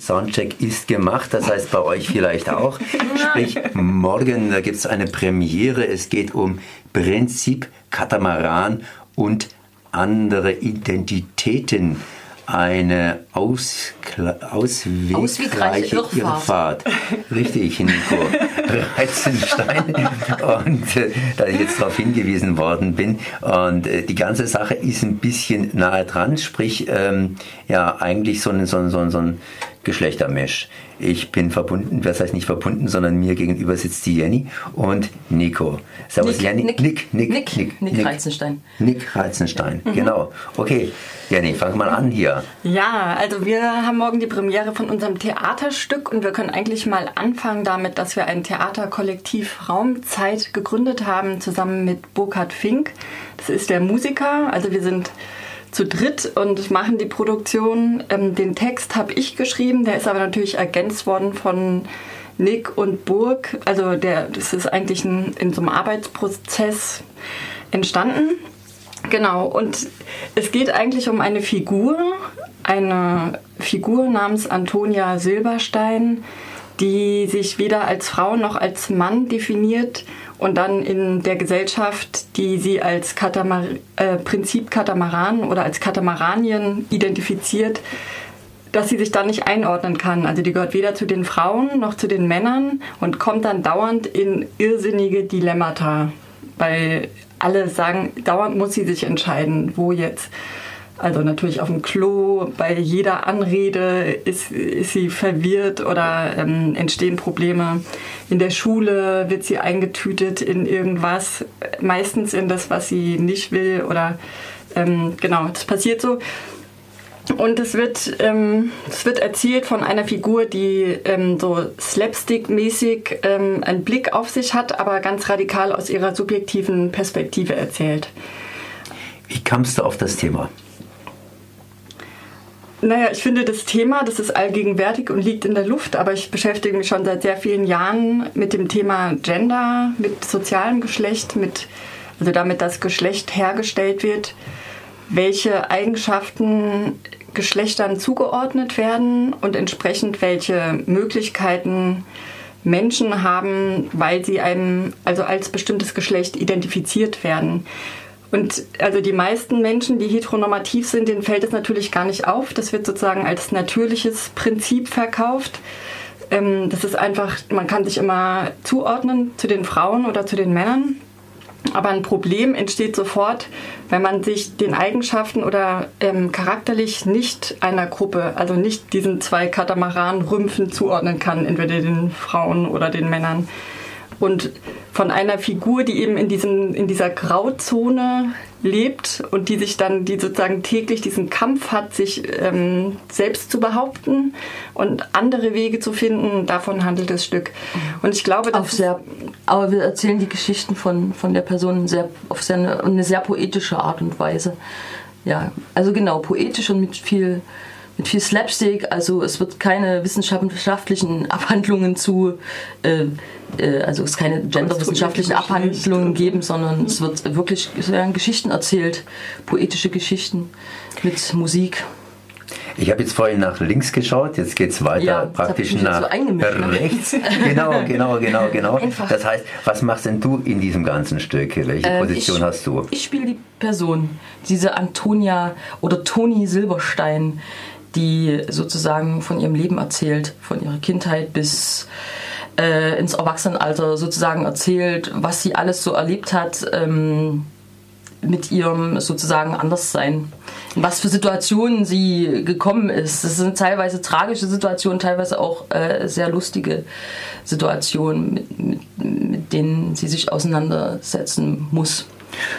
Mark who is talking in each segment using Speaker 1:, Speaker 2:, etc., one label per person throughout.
Speaker 1: Soundcheck ist gemacht, das heißt bei euch vielleicht auch. Sprich, morgen gibt es eine Premiere. Es geht um Prinzip Katamaran und andere Identitäten eine Auskla auswegreiche Irrfahrt. Irrfahrt. Richtig, Nico. Reizenstein. Und äh, da ich jetzt darauf hingewiesen worden bin. Und äh, die ganze Sache ist ein bisschen nahe dran, sprich, ähm, ja, eigentlich so ein, so ein, so ein, so ein Geschlechtermesh. Ich bin verbunden, das heißt nicht verbunden, sondern mir gegenüber sitzt die Jenny und Nico.
Speaker 2: Servus Nick, Jenny.
Speaker 1: Nick,
Speaker 2: Nick, Nick, Nick, Nick, Nick Reizenstein.
Speaker 1: Nick Reizenstein, mhm. genau. Okay, Jenny, fang mal an hier.
Speaker 2: Ja, also wir haben morgen die Premiere von unserem Theaterstück und wir können eigentlich mal anfangen damit, dass wir ein Theaterkollektiv Raumzeit gegründet haben, zusammen mit Burkhard Fink. Das ist der Musiker, also wir sind zu dritt und machen die Produktion. Ähm, den Text habe ich geschrieben, der ist aber natürlich ergänzt worden von Nick und Burg. Also der, das ist eigentlich ein, in so einem Arbeitsprozess entstanden. Genau, und es geht eigentlich um eine Figur, eine Figur namens Antonia Silberstein, die sich weder als Frau noch als Mann definiert und dann in der Gesellschaft, die sie als Katamar äh, Prinzip Katamaran oder als Katamaranien identifiziert, dass sie sich da nicht einordnen kann. Also die gehört weder zu den Frauen noch zu den Männern und kommt dann dauernd in irrsinnige Dilemmata, weil alle sagen, dauernd muss sie sich entscheiden, wo jetzt. Also natürlich auf dem Klo, bei jeder Anrede ist, ist sie verwirrt oder ähm, entstehen Probleme. In der Schule wird sie eingetütet in irgendwas, meistens in das, was sie nicht will oder ähm, genau, das passiert so. Und es wird, ähm, es wird erzählt von einer Figur, die ähm, so slapstick-mäßig ähm, einen Blick auf sich hat, aber ganz radikal aus ihrer subjektiven Perspektive erzählt.
Speaker 1: Wie kamst du auf das Thema?
Speaker 2: Naja, ich finde das Thema, das ist allgegenwärtig und liegt in der Luft, aber ich beschäftige mich schon seit sehr vielen Jahren mit dem Thema Gender, mit sozialem Geschlecht, mit, also damit, dass Geschlecht hergestellt wird, welche Eigenschaften Geschlechtern zugeordnet werden und entsprechend welche Möglichkeiten Menschen haben, weil sie einem also als bestimmtes Geschlecht identifiziert werden. Und also die meisten Menschen, die heteronormativ sind, denen fällt es natürlich gar nicht auf. Das wird sozusagen als natürliches Prinzip verkauft. Ähm, das ist einfach, man kann sich immer zuordnen zu den Frauen oder zu den Männern. Aber ein Problem entsteht sofort, wenn man sich den Eigenschaften oder ähm, charakterlich nicht einer Gruppe, also nicht diesen zwei Katamaran-Rümpfen zuordnen kann, entweder den Frauen oder den Männern und von einer Figur, die eben in, diesem, in dieser Grauzone lebt und die sich dann, die sozusagen täglich diesen Kampf hat, sich ähm, selbst zu behaupten und andere Wege zu finden. Davon handelt das Stück. Und ich glaube,
Speaker 3: auf sehr, aber wir erzählen die Geschichten von, von der Person sehr, auf sehr eine sehr poetische Art und Weise. Ja, also genau, poetisch und mit viel mit viel Slapstick. Also es wird keine wissenschaftlichen Abhandlungen zu, äh, äh, also es keine genderwissenschaftlichen Abhandlungen geben, sondern es wird wirklich es werden Geschichten erzählt, poetische Geschichten mit Musik.
Speaker 1: Ich habe jetzt vorhin nach links geschaut, jetzt geht es weiter ja, praktisch nach so ne? rechts. genau, genau, genau, genau. Einfach. Das heißt, was machst denn du in diesem ganzen Stück? Welche ähm, Position
Speaker 3: ich,
Speaker 1: hast du?
Speaker 3: Ich spiele die Person, diese Antonia oder Toni Silberstein, die sozusagen von ihrem Leben erzählt, von ihrer Kindheit bis äh, ins Erwachsenenalter sozusagen erzählt, was sie alles so erlebt hat ähm, mit ihrem sozusagen Anderssein. In was für Situationen sie gekommen ist. Das sind teilweise tragische Situationen, teilweise auch äh, sehr lustige Situationen, mit, mit, mit denen sie sich auseinandersetzen muss.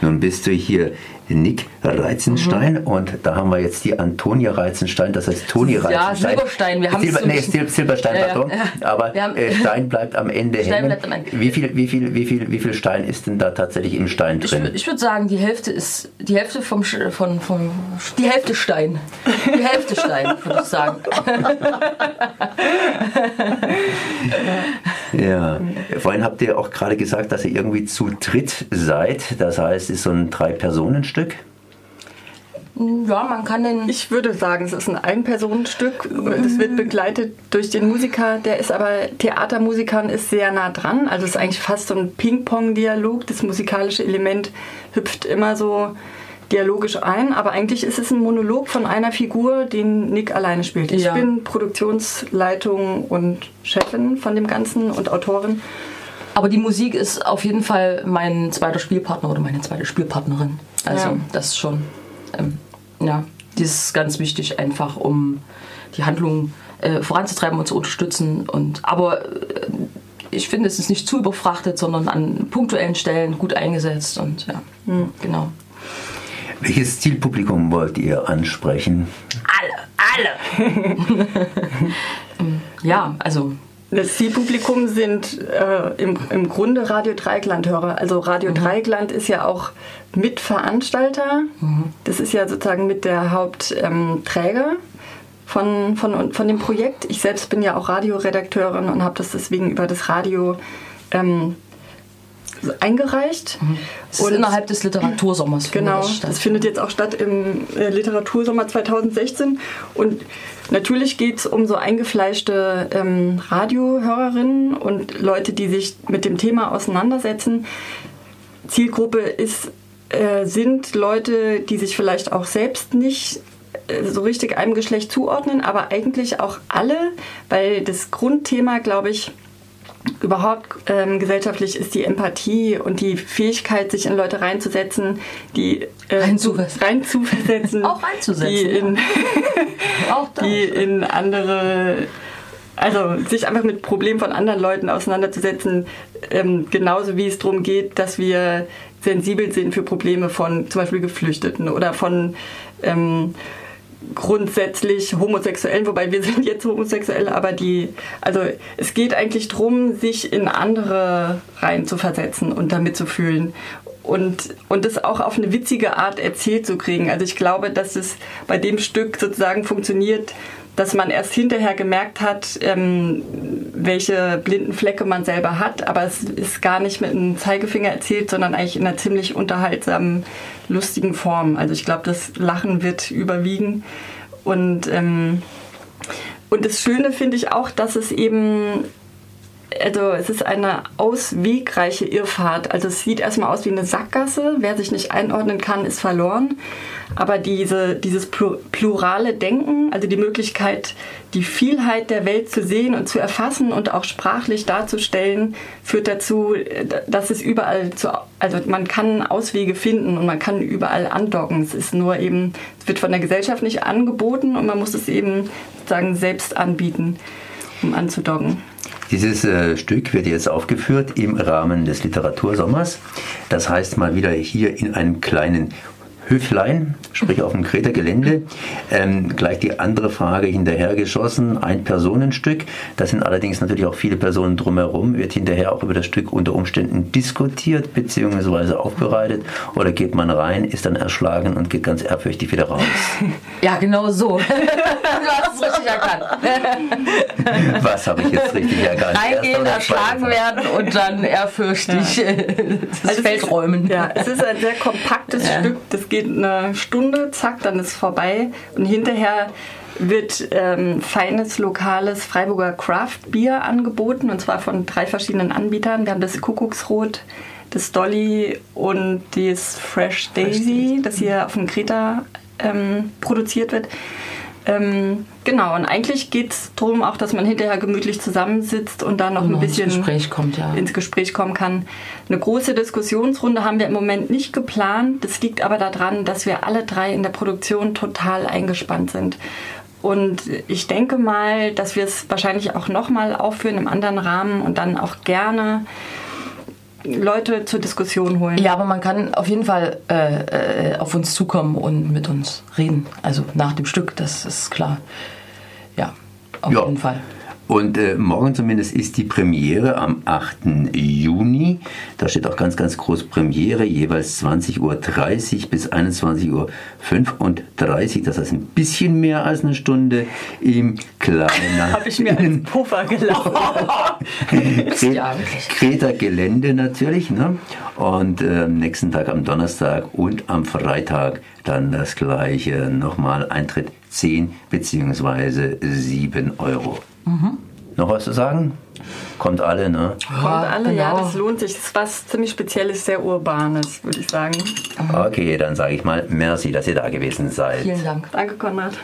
Speaker 1: Nun bist du hier Nick Reizenstein mhm. und da haben wir jetzt die Antonia Reizenstein, das heißt Toni Reizenstein. Ja,
Speaker 3: Silberstein, wir haben
Speaker 1: Silber, nee, Sil Silberstein, ja, pardon, ja. aber haben, äh, Stein bleibt am Ende Stein hängen. Am Ende. Wie, viel, wie, viel, wie, viel, wie viel Stein ist denn da tatsächlich im Stein drin?
Speaker 3: Ich, ich würde sagen, die Hälfte ist, die Hälfte vom, von, vom, die Hälfte Stein. Die Hälfte Stein, würde ich sagen.
Speaker 1: ja, vorhin habt ihr auch gerade gesagt, dass ihr irgendwie zu dritt seid, das heißt, es ist so ein Drei-Personen-Stück.
Speaker 3: Ja, man kann den.
Speaker 2: Ich würde sagen, es ist ein Ein-Personen-Stück. Es wird begleitet durch den Musiker, der ist aber Theatermusiker und ist sehr nah dran. Also es ist eigentlich fast so ein Ping-Pong-Dialog. Das musikalische Element hüpft immer so dialogisch ein, aber eigentlich ist es ein Monolog von einer Figur, den Nick alleine spielt. Ich
Speaker 3: Ja.
Speaker 2: bin Produktionsleitung und Chefin von dem Ganzen und Autorin.
Speaker 3: Aber die Musik ist auf jeden Fall mein zweiter Spielpartner oder meine zweite Spielpartnerin. Also
Speaker 2: Ja.
Speaker 3: das ist schon, ähm, ja, das ist ganz wichtig, einfach um die Handlung äh, voranzutreiben und zu unterstützen. Und aber äh, ich finde, es ist nicht zu überfrachtet, sondern an punktuellen Stellen gut eingesetzt und ja, genau.
Speaker 1: Welches Zielpublikum wollt ihr ansprechen?
Speaker 3: Alle, alle. ja, also
Speaker 2: Das Zielpublikum sind äh, im, im Grunde Radio Dreigland-Hörer. Also Radio Dreigland ist ja auch Mitveranstalter. Das ist ja sozusagen mit der Hauptträger ähm, von, von, von dem Projekt. Ich selbst bin ja auch Radioredakteurin und habe das deswegen über das Radio ähm, eingereicht.
Speaker 3: es ist innerhalb des Literatursommers.
Speaker 2: Genau,
Speaker 3: das
Speaker 2: das findet jetzt auch statt im äh, Literatursommer 2016. Und natürlich geht es um so eingefleischte ähm, Radiohörerinnen und Leute, die sich mit dem Thema auseinandersetzen. Zielgruppe ist, äh, sind Leute, die sich vielleicht auch selbst nicht äh, so richtig einem Geschlecht zuordnen, aber eigentlich auch alle, weil das Grundthema, glaube ich, überhaupt ähm, gesellschaftlich ist die Empathie und die Fähigkeit, sich in Leute reinzusetzen, die äh,
Speaker 3: Reinzuversetzen.
Speaker 2: reinzuversetzen,
Speaker 3: Auch reinzusetzen,
Speaker 2: die in,
Speaker 3: Auch
Speaker 2: die in andere, also sich einfach mit Problemen von anderen Leuten auseinanderzusetzen, ähm, genauso wie es darum geht, dass wir sensibel sind für Probleme von zum Beispiel Geflüchteten oder von ähm, grundsätzlich Homosexuellen, wobei wir sind jetzt homosexuell, aber die, also es geht eigentlich darum, sich in andere reinzuversetzen und damit zu fühlen und, und das auch auf eine witzige Art erzählt zu kriegen. Also ich glaube, dass es bei dem Stück sozusagen funktioniert, dass man erst hinterher gemerkt hat, ähm, welche blinden Flecke man selber hat, aber es ist gar nicht mit einem Zeigefinger erzählt, sondern eigentlich in einer ziemlich unterhaltsamen, lustigen Form. Also ich glaube, das Lachen wird überwiegen und ähm, und das Schöne finde ich auch, dass es eben also es ist eine auswegreiche Irrfahrt. Also es sieht erstmal aus wie eine Sackgasse. Wer sich nicht einordnen kann, ist verloren. Aber diese, dieses plur- plurale Denken, also die Möglichkeit, die Vielheit der Welt zu sehen und zu erfassen und auch sprachlich darzustellen, führt dazu, dass es überall zu, also man kann Auswege finden und man kann überall andocken. Es ist nur eben, es wird von der Gesellschaft nicht angeboten und man muss es eben sozusagen selbst anbieten, um anzudocken.
Speaker 1: Dieses äh, Stück wird jetzt aufgeführt im Rahmen des Literatursommers. Das heißt mal wieder hier in einem kleinen Höflein, sprich auf dem Kreter Gelände. Ähm, gleich die andere Frage hinterhergeschossen, ein Personenstück. Da sind allerdings natürlich auch viele Personen drumherum. Wird hinterher auch über das Stück unter Umständen diskutiert bzw. aufbereitet oder geht man rein, ist dann erschlagen und geht ganz ehrfürchtig wieder raus.
Speaker 3: Ja, genau so. du hast es richtig erkannt.
Speaker 1: Was habe ich jetzt richtig erkannt?
Speaker 3: Reingehen, erschlagen werden und dann ehrfürchtig äh, das
Speaker 2: Also
Speaker 3: Feld
Speaker 2: ist-
Speaker 3: räumen.
Speaker 2: Ja, es ist ein sehr kompaktes
Speaker 3: Ja.
Speaker 2: Stück. Das geht eine Stunde, zack, dann ist es vorbei. Und hinterher wird ähm, feines, lokales Freiburger Craft Bier angeboten. Und zwar von drei verschiedenen Anbietern. Wir haben das Kuckucksrot, das Dolly und das Fresh Daisy, das hier auf dem Kreta ähm, produziert wird. Ähm, genau, und eigentlich geht es darum auch, dass man hinterher gemütlich zusammensitzt und dann noch
Speaker 3: Und
Speaker 2: ein
Speaker 3: noch ins
Speaker 2: bisschen
Speaker 3: Gespräch kommt, ja.
Speaker 2: ins Gespräch kommen kann. Eine große Diskussionsrunde haben wir im Moment nicht geplant. Das liegt aber daran, dass wir alle drei in der Produktion total eingespannt sind. Und ich denke mal, dass wir es wahrscheinlich auch nochmal aufführen im anderen Rahmen und dann auch gerne Leute zur Diskussion holen.
Speaker 3: Ja, aber man kann auf jeden Fall äh, äh, auf uns zukommen und mit uns reden. Also nach dem Stück, das ist klar. Ja, auf
Speaker 1: Ja.
Speaker 3: jeden Fall.
Speaker 1: Und äh, morgen zumindest ist die Premiere am 8. Juni. Da steht auch ganz, ganz groß Premiere, jeweils 20.30 Uhr bis 21.35 Uhr. Das heißt ein bisschen mehr als eine Stunde im kleinen.
Speaker 2: Habe ich mir als Puffer gelaufen.
Speaker 1: Kreta Gelände natürlich. Ne? Und äh, am nächsten Tag am Donnerstag und am Freitag dann das gleiche. Nochmal Eintritt 10 bzw. 7 Euro. Mhm. Noch was zu sagen? Kommt alle, ne?
Speaker 2: Kommt alle, genau. ja, das lohnt sich. Das ist was ziemlich Spezielles, sehr Urbanes, würde ich sagen.
Speaker 1: Okay, dann sage ich mal merci, dass ihr da gewesen seid.
Speaker 3: Vielen Dank.
Speaker 2: Danke, Konrad.